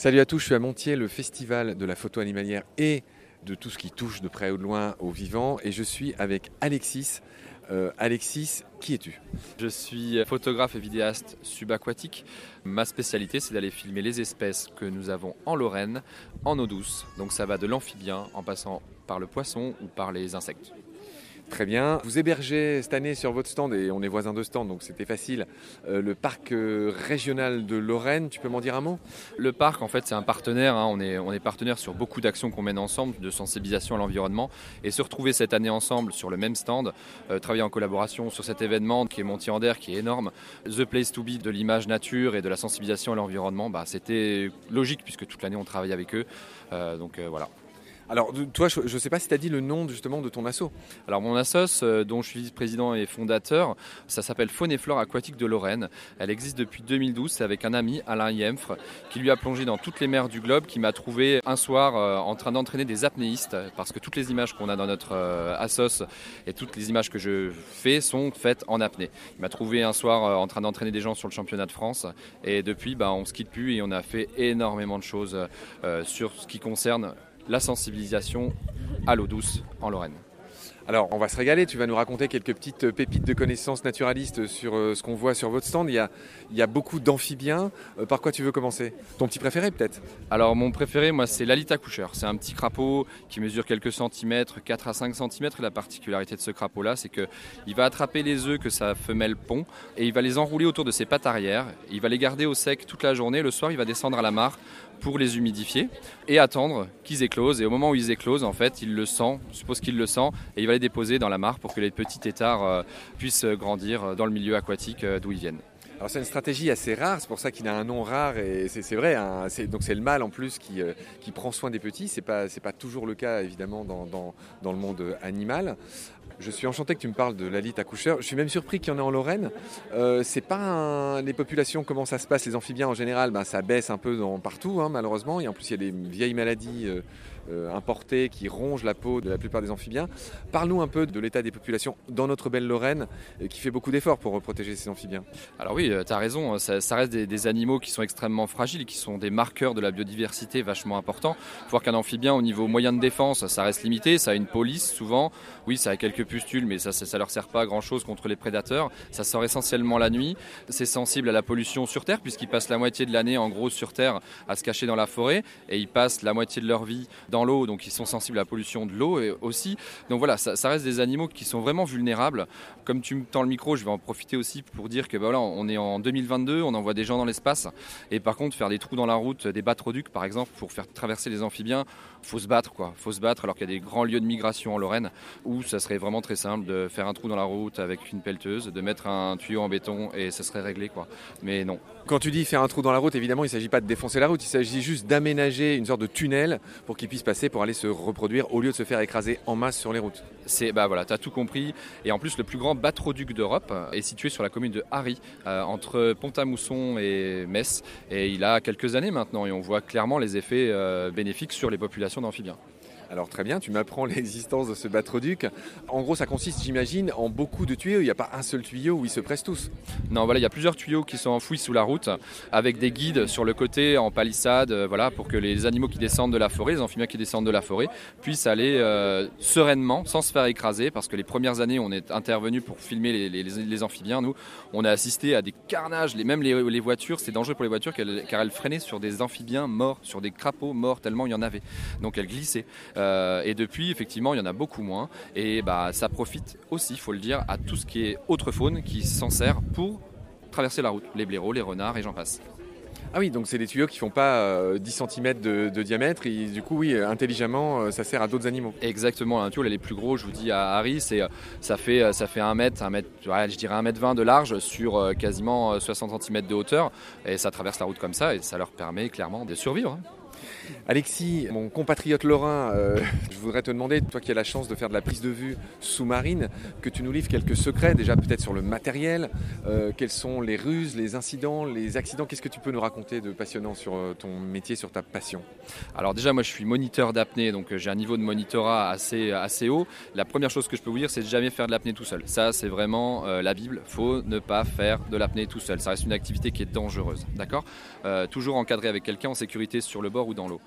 Salut à tous, je suis à Montier, le festival de la photo animalière et de tout ce qui touche de près ou de loin aux vivants. Et je suis avec Alexis. Euh, Alexis, qui es-tu? Je suis photographe et vidéaste subaquatique. Ma spécialité, c'est d'aller filmer les espèces que nous avons en Lorraine, en eau douce. Donc ça va de l'amphibien en passant par le poisson ou par les insectes. Très bien. Vous hébergez cette année sur votre stand, et on est voisins de stand, donc c'était facile, euh, le parc euh, régional de Lorraine. Tu peux m'en dire un mot? Le parc, en fait, c'est un partenaire. Hein. On, est, on est partenaire sur beaucoup d'actions qu'on mène ensemble, de sensibilisation à l'environnement. Et se retrouver cette année ensemble sur le même stand, euh, travailler en collaboration sur cet événement qui est Montier qui est énorme, The Place to Be de l'image nature et de la sensibilisation à l'environnement, bah, c'était logique puisque toute l'année on travaille avec eux. donc voilà. Alors, toi, je ne sais pas si tu as dit le nom justement de ton asso. Alors, mon assos, euh, dont je suis vice-président et fondateur, ça s'appelle Faune et Flore Aquatique de Lorraine. Elle existe depuis 2012. C'est avec un ami, Alain Yemfre, qui lui a plongé dans toutes les mers du globe, qui m'a trouvé un soir euh, en train d'entraîner des apnéistes, parce que toutes les images qu'on a dans notre euh, assos et toutes les images que je fais sont faites en apnée. Il m'a trouvé un soir en train d'entraîner des gens sur le championnat de France. Et depuis, bah, on ne se quitte plus et on a fait énormément de choses sur ce qui concerne la sensibilisation à l'eau douce en Lorraine. Alors, on va se régaler. Tu vas nous raconter quelques petites pépites de connaissances naturalistes sur euh, ce qu'on voit sur votre stand. Il y a, beaucoup d'amphibiens. Euh, par quoi tu veux commencer? Ton petit préféré, peut-être? Alors, mon préféré, moi, c'est l'alita coucheur. C'est un petit crapaud qui mesure quelques centimètres, 4 à 5 centimètres. La particularité de ce crapaud-là, c'est qu'il va attraper les œufs que sa femelle pond et il va les enrouler autour de ses pattes arrière. Il va les garder au sec toute la journée. Le soir, il va descendre à la mare pour les humidifier et attendre qu'ils éclosent. Et au moment où ils éclosent, en fait, il le sent, je suppose qu'il le sent, et il va les déposer dans la mare pour que les petits têtards euh, puissent grandir dans le milieu aquatique euh, d'où ils viennent. Alors c'est une stratégie assez rare, c'est pour ça qu'il a un nom rare et c'est vrai. Hein, donc c'est le mâle en plus qui, euh, prend soin des petits. C'est pas pas toujours le cas évidemment dans, dans, le monde animal. Je suis enchanté que tu me parles de l'alite accoucheur. Je suis même surpris qu'il y en ait en Lorraine. Euh, c'est pas les populations, comment ça se passe, les amphibiens en général, ben, ça baisse un peu partout, hein, malheureusement. Et en plus, il y a des vieilles maladies euh, euh, importées qui rongent la peau de la plupart des amphibiens. Parle-nous un peu de l'état des populations dans notre belle Lorraine, qui fait beaucoup d'efforts pour protéger ces amphibiens. Alors oui, tu as raison, ça, reste des, animaux qui sont extrêmement fragiles, qui sont des marqueurs de la biodiversité vachement importants. Il faut voir qu'un amphibien, au niveau moyen de défense, ça reste limité, ça a une police souvent. Oui, ça a quelques pustules, mais ça, ça, leur sert pas à grand chose contre les prédateurs. Ça sort essentiellement la nuit. C'est sensible à la pollution sur Terre, puisqu'ils passent la moitié de l'année, en gros, sur Terre, à se cacher dans la forêt, et ils passent la moitié de leur vie dans l'eau, donc ils sont sensibles à la pollution de l'eau aussi. Donc voilà, ça, reste des animaux qui sont vraiment vulnérables. Comme tu me tends le micro, je vais en profiter aussi pour dire que bah voilà, on est en 2022, on envoie des gens dans l'espace, et par contre, faire des trous dans la route, des batroducs par exemple, pour faire traverser les amphibiens, faut se battre quoi, faut se battre alors qu'il y a des grands lieux de migration en Lorraine où ça serait vraiment très simple de faire un trou dans la route avec une pelleteuse, de mettre un tuyau en béton et ça serait réglé quoi. Mais non. Quand tu dis faire un trou dans la route, évidemment, il ne s'agit pas de défoncer la route, il s'agit juste d'aménager une sorte de tunnel pour qu'ils puissent passer pour aller se reproduire au lieu de se faire écraser en masse sur les routes. C'est bah voilà, tu as tout compris et en plus le plus grand batroduc d'Europe est situé sur la commune de Harry euh, entre Pont-à-Mousson et Metz et il a quelques années maintenant et on voit clairement les effets euh, bénéfiques sur les populations d'amphibiens. Alors très bien, tu m'apprends l'existence de ce batroduc. En gros, ça consiste, j'imagine, en beaucoup de tuyaux. Il n'y a pas un seul tuyau où ils se pressent tous. Non, voilà, il y a plusieurs tuyaux qui sont enfouis sous la route, avec des guides sur le côté en palissade, euh, voilà, pour que les animaux qui descendent de la forêt, les amphibiens qui descendent de la forêt, puissent aller euh, sereinement, sans se faire écraser, parce que les premières années, on est intervenu pour filmer les, amphibiens. Nous, on a assisté à des carnages, les, même les, voitures, c'est dangereux pour les voitures car elles freinaient sur des amphibiens morts, sur des crapauds morts, tellement il y en avait. Donc elles glissaient. Euh, et depuis, effectivement, il y en a beaucoup moins. Et bah, ça profite aussi, il faut le dire, à tout ce qui est autre faune qui s'en sert pour traverser la route. Les blaireaux, les renards et j'en passe. Ah oui, donc c'est des tuyaux qui font pas 10 euh, cm de, diamètre et du coup, oui, intelligemment, euh, ça sert à d'autres animaux. Exactement, un tuyau, les plus gros, je vous dis à Harry, c'est, ça fait, ça fait 1 mètre, 1 mètre, je dirais 1 mètre 20 de large sur quasiment 60 cm de hauteur et ça traverse la route comme ça et ça leur permet clairement de survivre. Hein. Alexis, mon compatriote lorrain, euh, je voudrais te demander, toi qui as la chance de faire de la prise de vue sous-marine, que tu nous livres quelques secrets, déjà peut-être sur le matériel, euh, quelles sont les ruses, les incidents, les accidents, qu'est-ce que tu peux nous raconter de passionnant sur euh, ton métier, sur ta passion? Alors déjà, moi je suis moniteur d'apnée, donc j'ai un niveau de monitorat assez, assez haut. La première chose que je peux vous dire, c'est de jamais faire de l'apnée tout seul. Ça, c'est vraiment la Bible, faut ne pas faire de l'apnée tout seul. Ça reste une activité qui est dangereuse, d'accord? Toujours encadré avec quelqu'un en sécurité sur le bord dans l'eau.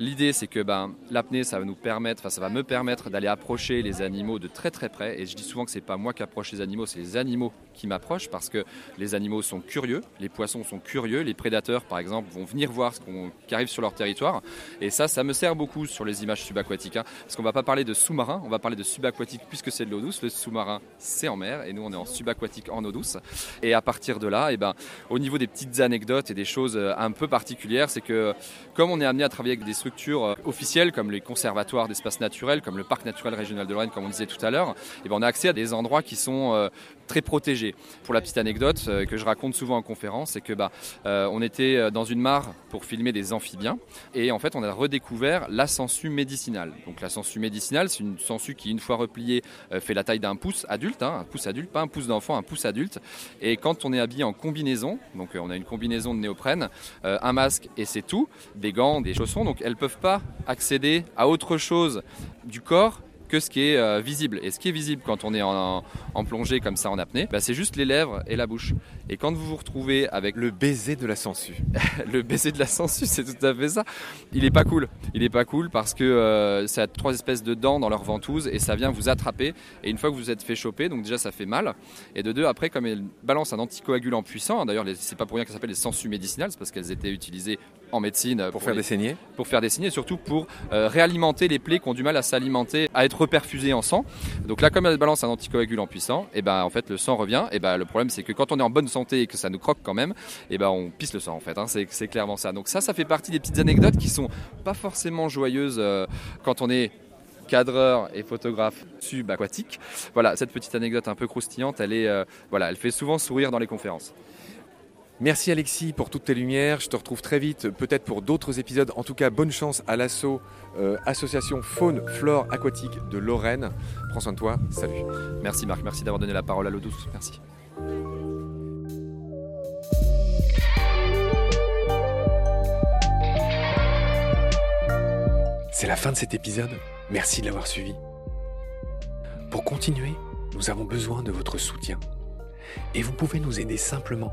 L'idée, c'est que ben, l'apnée, ça va nous permettre, ça va me permettre d'aller approcher les animaux de très très près. Et je dis souvent que c'est pas moi qui approche les animaux, c'est les animaux qui m'approchent parce que les animaux sont curieux, les poissons sont curieux, les prédateurs, par exemple, vont venir voir ce qui arrive sur leur territoire. Et ça, ça me sert beaucoup sur les images subaquatiques, hein, parce qu'on va pas parler de sous-marin, on va parler de subaquatique puisque c'est de l'eau douce. Le sous-marin, c'est en mer, et nous, on est en subaquatique en eau douce. Et à partir de là, et eh ben, au niveau des petites anecdotes et des choses euh, un peu particulières, c'est que comme on est amené à travailler avec des structures euh, officielles comme les conservatoires d'espaces naturels, comme le parc naturel régional de Lorraine, comme on disait tout à l'heure, eh ben, on a accès à des endroits qui sont euh, très protégés. Pour la petite anecdote euh, que je raconte souvent en conférence, c'est que bah, on était dans une mare pour filmer des amphibiens et en fait on a redécouvert la sangsue médicinale. Donc la sangsue médicinale, c'est une sangsue qui une fois repliée fait la taille d'un pouce adulte, hein, un pouce adulte, pas un pouce d'enfant, un pouce adulte. Et quand on est habillé en combinaison, donc on a une combinaison de néoprène, un masque et c'est tout, des gants, des chaussons, donc elles peuvent pas accéder à autre chose du corps que ce qui est euh, visible. Et ce qui est visible quand on est en, plongée comme ça en apnée, bah, c'est juste les lèvres et la bouche. Et quand vous vous retrouvez avec le baiser de la sangsue, le baiser de la sangsue, c'est tout à fait ça. Il est pas cool. Il est pas cool parce que euh, ça a trois espèces de dents dans leur ventouse et ça vient vous attraper. Et une fois que vous êtes fait choper, donc déjà ça fait mal. Et de deux, après, comme elle balance un anticoagulant puissant, d'ailleurs c'est pas pour rien qu'elle s'appelle les sangsues médicinales, c'est parce qu'elles étaient utilisées en médecine pour, faire des saignées, pour faire des saignées, et surtout pour euh, réalimenter les plaies qui ont du mal à s'alimenter, à être reperfusées en sang. Donc là, comme elle balance un anticoagulant puissant, et eh ben en fait le sang revient. Et ben le problème c'est que quand on est en bonne santé et que ça nous croque quand même, et ben on pisse le sang en fait. Hein. c'est clairement ça. Donc ça, ça fait partie des petites anecdotes qui sont pas forcément joyeuses euh, quand on est cadreur et photographe subaquatique. Voilà, cette petite anecdote un peu croustillante, elle est, euh, voilà, elle fait souvent sourire dans les conférences. Merci Alexis pour toutes tes lumières. Je te retrouve très vite, peut-être pour d'autres épisodes. En tout cas, bonne chance à l'assaut euh, Association Faune Flore Aquatique de Lorraine. Prends soin de toi. Salut. Merci Marc, merci d'avoir donné la parole à l'eau douce. Merci. C'est la fin de cet épisode. Merci de l'avoir suivi. Pour continuer, nous avons besoin de votre soutien. Et vous pouvez nous aider simplement